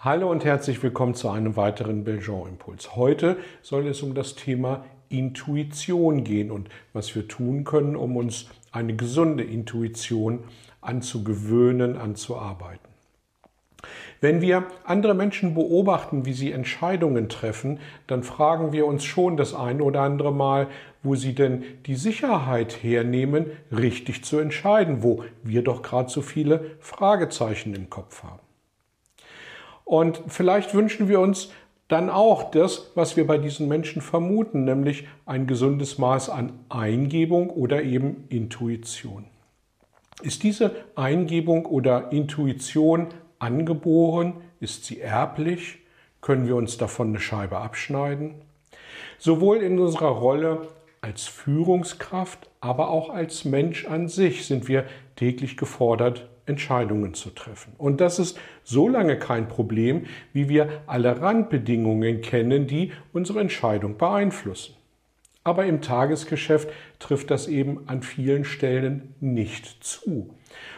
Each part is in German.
Hallo und herzlich willkommen zu einem weiteren Belgian-Impuls. Heute soll es um das Thema Intuition gehen und was wir tun können, um uns eine gesunde Intuition anzugewöhnen, anzuarbeiten. Wenn wir andere Menschen beobachten, wie sie Entscheidungen treffen, dann fragen wir uns schon das eine oder andere Mal, wo sie denn die Sicherheit hernehmen, richtig zu entscheiden, wo wir doch gerade so viele Fragezeichen im Kopf haben. Und vielleicht wünschen wir uns dann auch das, was wir bei diesen Menschen vermuten, nämlich ein gesundes Maß an Eingebung oder eben Intuition. Ist diese Eingebung oder Intuition angeboren? Ist sie erblich? Können wir uns davon eine Scheibe abschneiden? Sowohl in unserer Rolle als Führungskraft, aber auch als Mensch an sich sind wir täglich gefordert, Entscheidungen zu treffen. Und das ist so lange kein Problem, wie wir alle Randbedingungen kennen, die unsere Entscheidung beeinflussen. Aber im Tagesgeschäft trifft das eben an vielen Stellen nicht zu.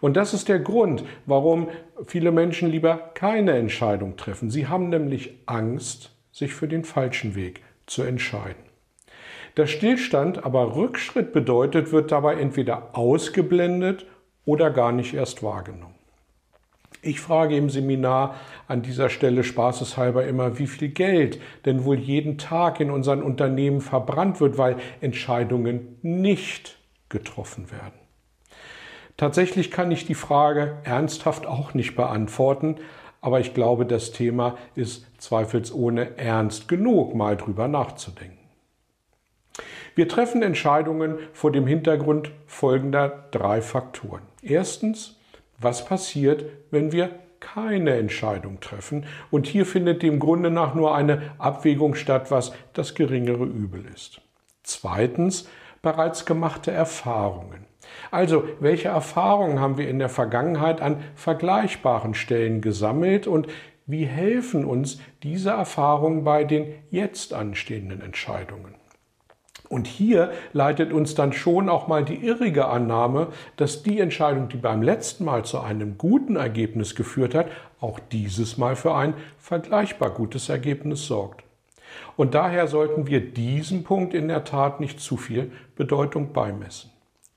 Und das ist der Grund, warum viele Menschen lieber keine Entscheidung treffen. Sie haben nämlich Angst, sich für den falschen Weg zu entscheiden. Der Stillstand aber Rückschritt bedeutet, wird dabei entweder ausgeblendet oder gar nicht erst wahrgenommen. Ich frage im Seminar an dieser Stelle spaßeshalber immer, wie viel Geld denn wohl jeden Tag in unseren Unternehmen verbrannt wird, weil Entscheidungen nicht getroffen werden. Tatsächlich kann ich die Frage ernsthaft auch nicht beantworten, aber ich glaube, das Thema ist zweifelsohne ernst genug, mal drüber nachzudenken. Wir treffen Entscheidungen vor dem Hintergrund folgender drei Faktoren. Erstens, was passiert, wenn wir keine Entscheidung treffen? Und hier findet dem Grunde nach nur eine Abwägung statt, was das geringere Übel ist. Zweitens, bereits gemachte Erfahrungen. Also, welche Erfahrungen haben wir in der Vergangenheit an vergleichbaren Stellen gesammelt und wie helfen uns diese Erfahrungen bei den jetzt anstehenden Entscheidungen? Und hier leitet uns dann schon auch mal die irrige Annahme, dass die Entscheidung, die beim letzten Mal zu einem guten Ergebnis geführt hat, auch dieses Mal für ein vergleichbar gutes Ergebnis sorgt. Und daher sollten wir diesem Punkt in der Tat nicht zu viel Bedeutung beimessen.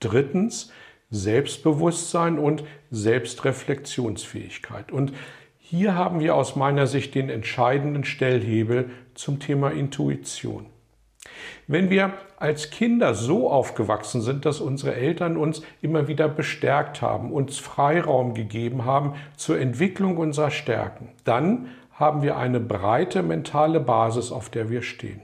Drittens, Selbstbewusstsein und Selbstreflexionsfähigkeit. Und hier haben wir aus meiner Sicht den entscheidenden Stellhebel zum Thema Intuition. Wenn wir als Kinder so aufgewachsen sind, dass unsere Eltern uns immer wieder bestärkt haben, uns Freiraum gegeben haben zur Entwicklung unserer Stärken, dann haben wir eine breite mentale Basis, auf der wir stehen.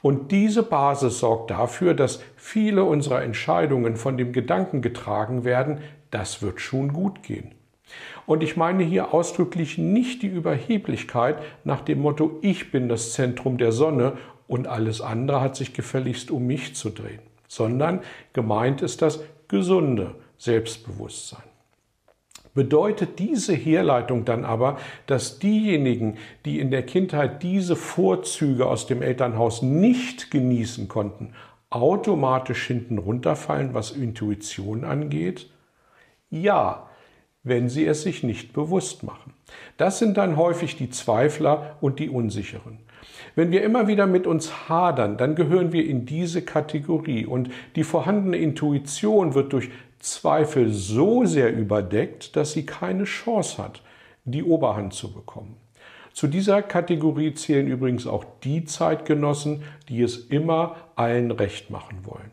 Und diese Basis sorgt dafür, dass viele unserer Entscheidungen von dem Gedanken getragen werden, das wird schon gut gehen. Und ich meine hier ausdrücklich nicht die Überheblichkeit nach dem Motto, ich bin das Zentrum der Sonne und alles andere hat sich gefälligst um mich zu drehen, sondern gemeint ist das gesunde Selbstbewusstsein. Bedeutet diese Herleitung dann aber, dass diejenigen, die in der Kindheit diese Vorzüge aus dem Elternhaus nicht genießen konnten, automatisch hinten runterfallen, was Intuition angeht? Ja, wenn sie es sich nicht bewusst machen. Das sind dann häufig die Zweifler und die Unsicheren. Wenn wir immer wieder mit uns hadern, dann gehören wir in diese Kategorie und die vorhandene Intuition wird durch Zweifel so sehr überdeckt, dass sie keine Chance hat, die Oberhand zu bekommen. Zu dieser Kategorie zählen übrigens auch die Zeitgenossen, die es immer allen recht machen wollen.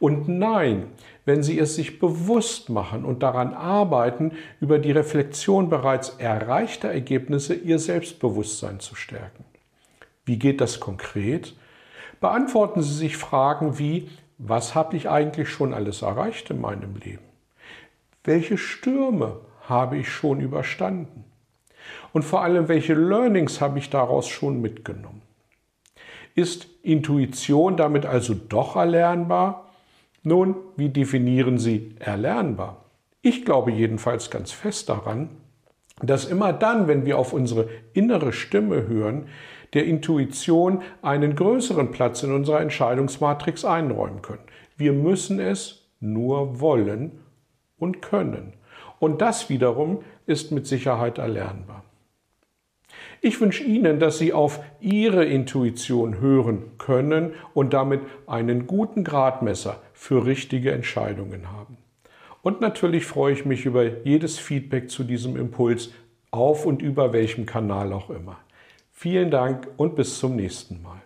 Und nein, wenn Sie es sich bewusst machen und daran arbeiten, über die Reflexion bereits erreichter Ergebnisse Ihr Selbstbewusstsein zu stärken. Wie geht das konkret? Beantworten Sie sich Fragen wie, was habe ich eigentlich schon alles erreicht in meinem Leben? Welche Stürme habe ich schon überstanden? Und vor allem, welche Learnings habe ich daraus schon mitgenommen? Ist Intuition damit also doch erlernbar? Nun, wie definieren Sie erlernbar? Ich glaube jedenfalls ganz fest daran, dass immer dann, wenn wir auf unsere innere Stimme hören, der Intuition einen größeren Platz in unserer Entscheidungsmatrix einräumen können. Wir müssen es nur wollen und können. Und das wiederum ist mit Sicherheit erlernbar. Ich wünsche Ihnen, dass Sie auf Ihre Intuition hören können und damit einen guten Gradmesser für richtige Entscheidungen haben. Und natürlich freue ich mich über jedes Feedback zu diesem Impuls, auf und über welchem Kanal auch immer. Vielen Dank und bis zum nächsten Mal.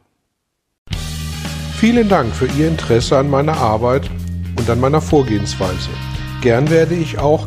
Vielen Dank für Ihr Interesse an meiner Arbeit und an meiner Vorgehensweise. Gern werde ich auch